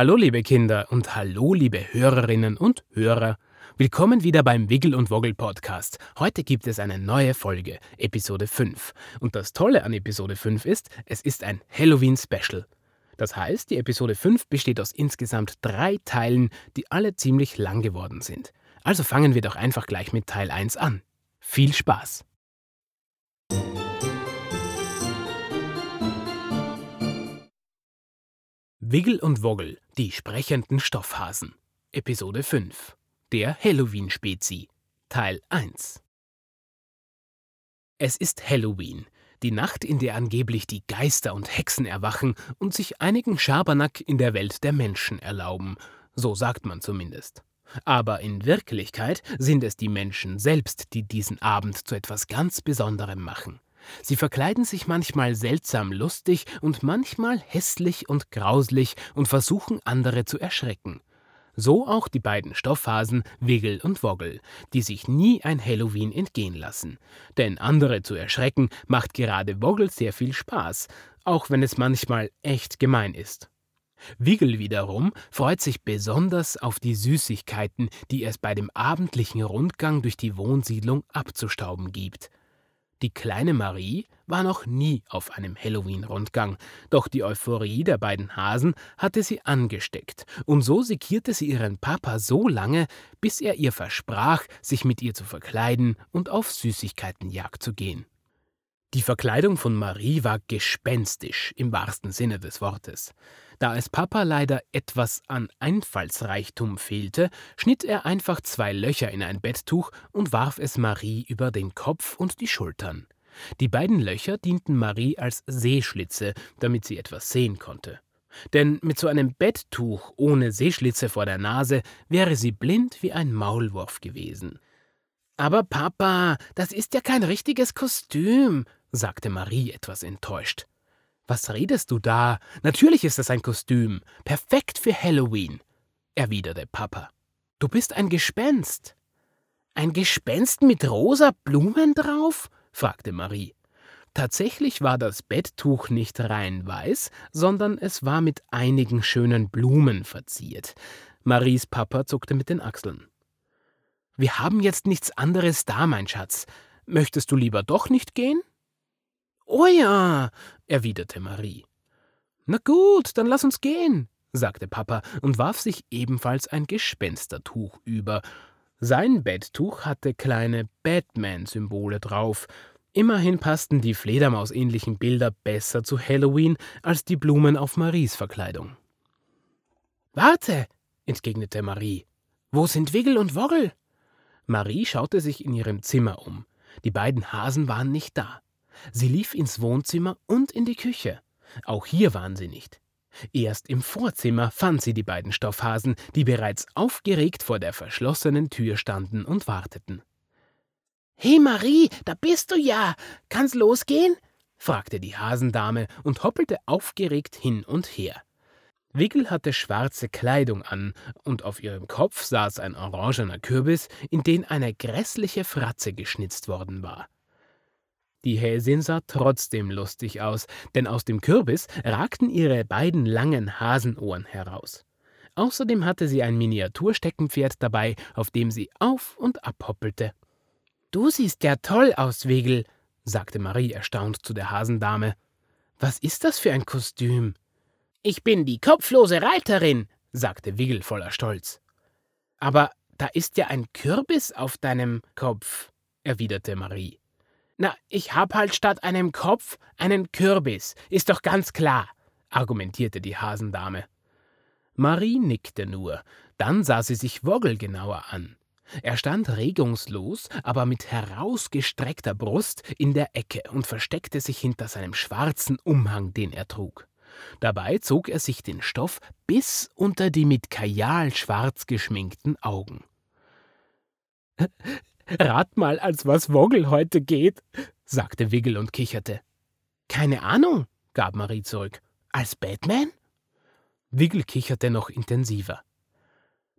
Hallo liebe Kinder und hallo liebe Hörerinnen und Hörer. Willkommen wieder beim Wiggle und Woggle Podcast. Heute gibt es eine neue Folge, Episode 5. Und das Tolle an Episode 5 ist, es ist ein Halloween Special. Das heißt, die Episode 5 besteht aus insgesamt drei Teilen, die alle ziemlich lang geworden sind. Also fangen wir doch einfach gleich mit Teil 1 an. Viel Spaß! Wiggle und Woggle, die sprechenden Stoffhasen. Episode 5. Der Halloween-Spezi. Teil 1. Es ist Halloween, die Nacht, in der angeblich die Geister und Hexen erwachen und sich einigen Schabernack in der Welt der Menschen erlauben. So sagt man zumindest. Aber in Wirklichkeit sind es die Menschen selbst, die diesen Abend zu etwas ganz Besonderem machen. Sie verkleiden sich manchmal seltsam lustig und manchmal hässlich und grauslich und versuchen andere zu erschrecken. So auch die beiden Stoffhasen Wiggle und Woggle, die sich nie ein Halloween entgehen lassen. Denn andere zu erschrecken macht gerade Woggle sehr viel Spaß, auch wenn es manchmal echt gemein ist. Wiggle wiederum freut sich besonders auf die Süßigkeiten, die es bei dem abendlichen Rundgang durch die Wohnsiedlung abzustauben gibt. Die kleine Marie war noch nie auf einem Halloween-Rundgang, doch die Euphorie der beiden Hasen hatte sie angesteckt, und so sekierte sie ihren Papa so lange, bis er ihr versprach, sich mit ihr zu verkleiden und auf Süßigkeitenjagd zu gehen. Die Verkleidung von Marie war gespenstisch im wahrsten Sinne des Wortes. Da es Papa leider etwas an Einfallsreichtum fehlte, schnitt er einfach zwei Löcher in ein Betttuch und warf es Marie über den Kopf und die Schultern. Die beiden Löcher dienten Marie als Sehschlitze, damit sie etwas sehen konnte. Denn mit so einem Betttuch ohne Sehschlitze vor der Nase wäre sie blind wie ein Maulwurf gewesen. Aber Papa, das ist ja kein richtiges Kostüm, sagte Marie etwas enttäuscht. Was redest du da? Natürlich ist das ein Kostüm. Perfekt für Halloween, erwiderte Papa. Du bist ein Gespenst. Ein Gespenst mit rosa Blumen drauf? fragte Marie. Tatsächlich war das Betttuch nicht rein weiß, sondern es war mit einigen schönen Blumen verziert. Maries Papa zuckte mit den Achseln. Wir haben jetzt nichts anderes da, mein Schatz. Möchtest du lieber doch nicht gehen? Oh ja, erwiderte Marie. Na gut, dann lass uns gehen, sagte Papa und warf sich ebenfalls ein Gespenstertuch über. Sein Betttuch hatte kleine Batman-Symbole drauf. Immerhin passten die Fledermausähnlichen Bilder besser zu Halloween als die Blumen auf Maries Verkleidung. Warte, entgegnete Marie. Wo sind Wiggle und Woggle? Marie schaute sich in ihrem Zimmer um. Die beiden Hasen waren nicht da. Sie lief ins Wohnzimmer und in die Küche. Auch hier waren sie nicht. Erst im Vorzimmer fand sie die beiden Stoffhasen, die bereits aufgeregt vor der verschlossenen Tür standen und warteten. Hey Marie, da bist du ja. Kann's losgehen? fragte die Hasendame und hoppelte aufgeregt hin und her. Wiggle hatte schwarze Kleidung an, und auf ihrem Kopf saß ein orangener Kürbis, in den eine grässliche Fratze geschnitzt worden war. Die Häsin sah trotzdem lustig aus, denn aus dem Kürbis ragten ihre beiden langen Hasenohren heraus. Außerdem hatte sie ein Miniatursteckenpferd dabei, auf dem sie auf und ab hoppelte. Du siehst ja toll aus, Wegel, sagte Marie erstaunt zu der Hasendame. Was ist das für ein Kostüm? Ich bin die kopflose Reiterin, sagte Wigel voller Stolz. Aber da ist ja ein Kürbis auf deinem Kopf, erwiderte Marie. Na, ich hab halt statt einem Kopf einen Kürbis, ist doch ganz klar, argumentierte die Hasendame. Marie nickte nur, dann sah sie sich Woggle genauer an. Er stand regungslos, aber mit herausgestreckter Brust in der Ecke und versteckte sich hinter seinem schwarzen Umhang, den er trug. Dabei zog er sich den Stoff bis unter die mit Kajal schwarz geschminkten Augen. Rat mal, als was Woggle heute geht, sagte Wiggle und kicherte. Keine Ahnung, gab Marie zurück. Als Batman? Wiggle kicherte noch intensiver.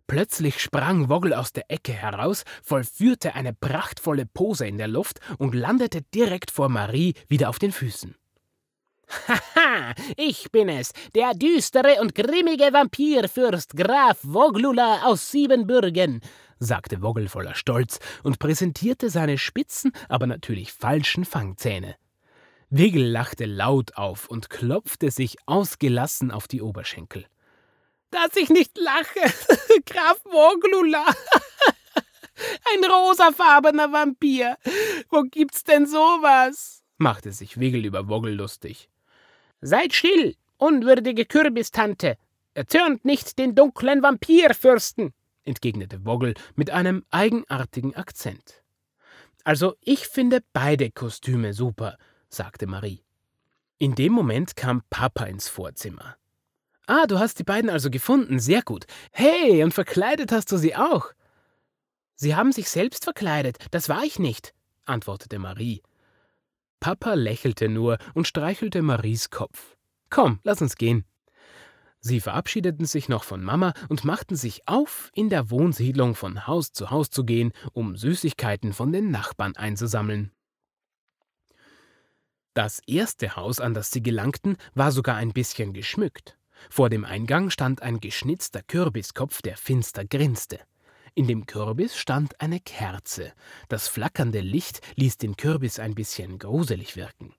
Plötzlich sprang Woggle aus der Ecke heraus, vollführte eine prachtvolle Pose in der Luft und landete direkt vor Marie wieder auf den Füßen. Haha, ich bin es, der düstere und grimmige Vampirfürst Graf Woglula aus Siebenbürgen, sagte Woggle voller Stolz und präsentierte seine spitzen, aber natürlich falschen Fangzähne. Wiggle lachte laut auf und klopfte sich ausgelassen auf die Oberschenkel. Dass ich nicht lache, Graf Woglula. Ein rosafarbener Vampir. Wo gibt's denn sowas? machte sich Wiggle über Woggle lustig. Seid still, unwürdige Kürbistante. Erzürnt nicht den dunklen Vampirfürsten, entgegnete Woggle mit einem eigenartigen Akzent. Also, ich finde beide Kostüme super, sagte Marie. In dem Moment kam Papa ins Vorzimmer. Ah, du hast die beiden also gefunden, sehr gut. Hey, und verkleidet hast du sie auch. Sie haben sich selbst verkleidet, das war ich nicht, antwortete Marie. Papa lächelte nur und streichelte Maries Kopf. Komm, lass uns gehen. Sie verabschiedeten sich noch von Mama und machten sich auf, in der Wohnsiedlung von Haus zu Haus zu gehen, um Süßigkeiten von den Nachbarn einzusammeln. Das erste Haus, an das sie gelangten, war sogar ein bisschen geschmückt. Vor dem Eingang stand ein geschnitzter Kürbiskopf, der finster grinste. In dem Kürbis stand eine Kerze. Das flackernde Licht ließ den Kürbis ein bisschen gruselig wirken.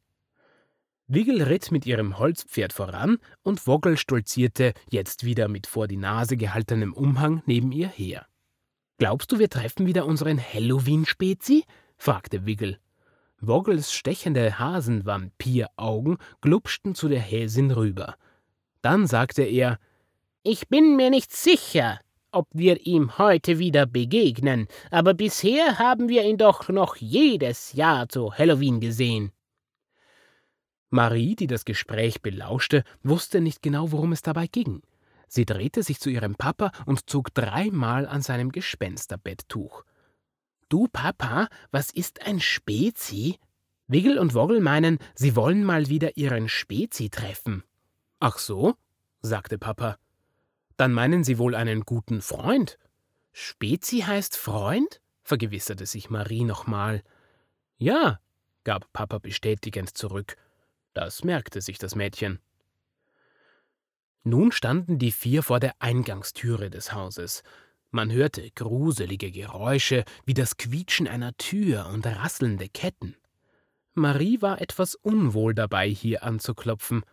Wiggle ritt mit ihrem Holzpferd voran und Woggle stolzierte, jetzt wieder mit vor die Nase gehaltenem Umhang, neben ihr her. Glaubst du, wir treffen wieder unseren Halloween-Spezi? fragte Wiggle. Woggles stechende Hasenvampiraugen glupschten zu der Häsin rüber. Dann sagte er: Ich bin mir nicht sicher ob wir ihm heute wieder begegnen, aber bisher haben wir ihn doch noch jedes Jahr zu Halloween gesehen. Marie, die das Gespräch belauschte, wusste nicht genau, worum es dabei ging. Sie drehte sich zu ihrem Papa und zog dreimal an seinem Gespensterbetttuch. Du, Papa, was ist ein Spezi? Wiggle und Woggle meinen, sie wollen mal wieder ihren Spezi treffen. Ach so? sagte Papa. Dann meinen Sie wohl einen guten Freund? Spezi heißt Freund? vergewisserte sich Marie nochmal. Ja, gab Papa bestätigend zurück. Das merkte sich das Mädchen. Nun standen die vier vor der Eingangstüre des Hauses. Man hörte gruselige Geräusche wie das Quietschen einer Tür und rasselnde Ketten. Marie war etwas unwohl dabei, hier anzuklopfen.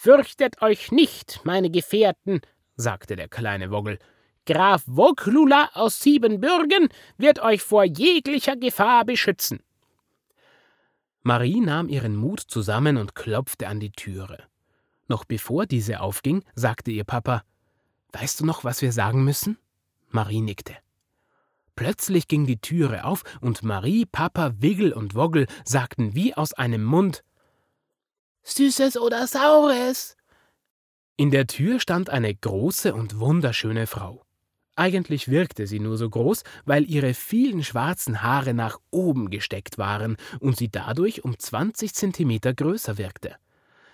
Fürchtet euch nicht, meine Gefährten, sagte der kleine Woggle. Graf Woglula aus Siebenbürgen wird euch vor jeglicher Gefahr beschützen. Marie nahm ihren Mut zusammen und klopfte an die Türe. Noch bevor diese aufging, sagte ihr Papa: Weißt du noch, was wir sagen müssen? Marie nickte. Plötzlich ging die Türe auf und Marie, Papa, Wiggle und Woggle sagten wie aus einem Mund: Süßes oder Saures? In der Tür stand eine große und wunderschöne Frau. Eigentlich wirkte sie nur so groß, weil ihre vielen schwarzen Haare nach oben gesteckt waren und sie dadurch um 20 Zentimeter größer wirkte.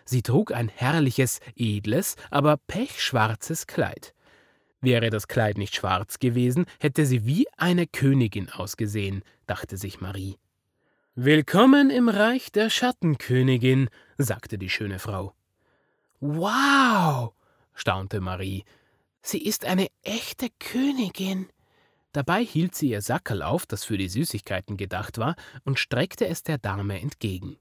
Sie trug ein herrliches, edles, aber pechschwarzes Kleid. Wäre das Kleid nicht schwarz gewesen, hätte sie wie eine Königin ausgesehen, dachte sich Marie. Willkommen im Reich der Schattenkönigin, sagte die schöne Frau. Wow, staunte Marie. Sie ist eine echte Königin. Dabei hielt sie ihr Sackerl auf, das für die Süßigkeiten gedacht war, und streckte es der Dame entgegen.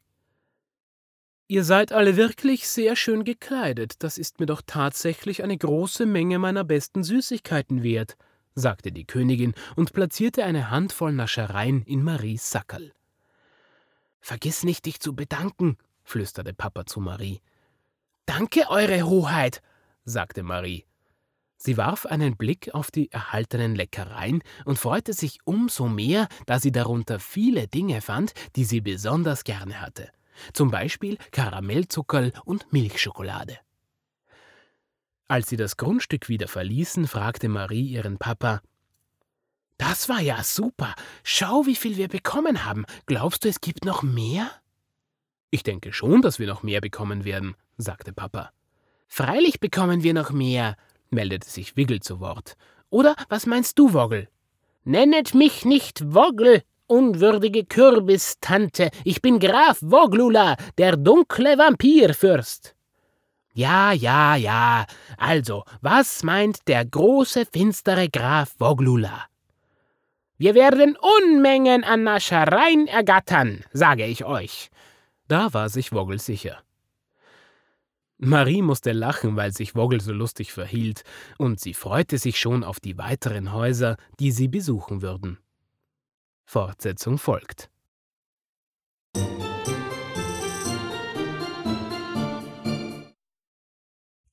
Ihr seid alle wirklich sehr schön gekleidet, das ist mir doch tatsächlich eine große Menge meiner besten Süßigkeiten wert, sagte die Königin und platzierte eine Handvoll Naschereien in Maries Sackerl. Vergiss nicht, dich zu bedanken, flüsterte Papa zu Marie. Danke, Eure Hoheit, sagte Marie. Sie warf einen Blick auf die erhaltenen Leckereien und freute sich umso mehr, da sie darunter viele Dinge fand, die sie besonders gerne hatte. Zum Beispiel Karamellzuckerl und Milchschokolade. Als sie das Grundstück wieder verließen, fragte Marie ihren Papa das war ja super. Schau, wie viel wir bekommen haben. Glaubst du, es gibt noch mehr? Ich denke schon, dass wir noch mehr bekommen werden, sagte Papa. Freilich bekommen wir noch mehr, meldete sich Wiggle zu Wort. Oder was meinst du, Woggle? Nennet mich nicht Woggle, unwürdige Kürbistante, ich bin Graf Voglula, der dunkle Vampirfürst. Ja, ja, ja. Also, was meint der große, finstere Graf Voglula? Wir werden Unmengen an Naschereien ergattern, sage ich euch. Da war sich Woggle sicher. Marie musste lachen, weil sich Woggle so lustig verhielt, und sie freute sich schon auf die weiteren Häuser, die sie besuchen würden. Fortsetzung folgt.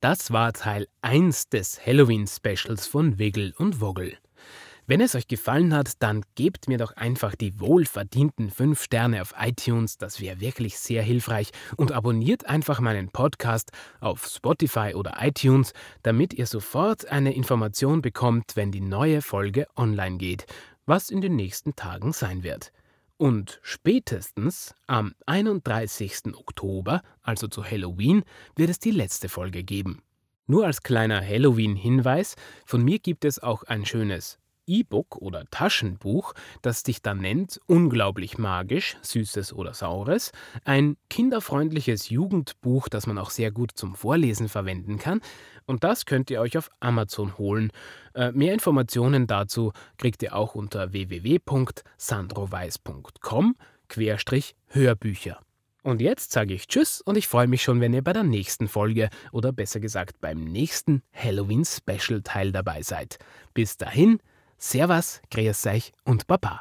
Das war Teil 1 des Halloween-Specials von Wiggle und Woggle. Wenn es euch gefallen hat, dann gebt mir doch einfach die wohlverdienten 5 Sterne auf iTunes, das wäre wirklich sehr hilfreich, und abonniert einfach meinen Podcast auf Spotify oder iTunes, damit ihr sofort eine Information bekommt, wenn die neue Folge online geht, was in den nächsten Tagen sein wird. Und spätestens am 31. Oktober, also zu Halloween, wird es die letzte Folge geben. Nur als kleiner Halloween-Hinweis, von mir gibt es auch ein schönes E-Book oder Taschenbuch, das dich dann nennt Unglaublich magisch, Süßes oder Saures, ein kinderfreundliches Jugendbuch, das man auch sehr gut zum Vorlesen verwenden kann. Und das könnt ihr euch auf Amazon holen. Äh, mehr Informationen dazu kriegt ihr auch unter www.sandroweis.com Hörbücher. Und jetzt sage ich Tschüss und ich freue mich schon, wenn ihr bei der nächsten Folge oder besser gesagt beim nächsten Halloween Special Teil dabei seid. Bis dahin, Servus, grüß euch und Baba.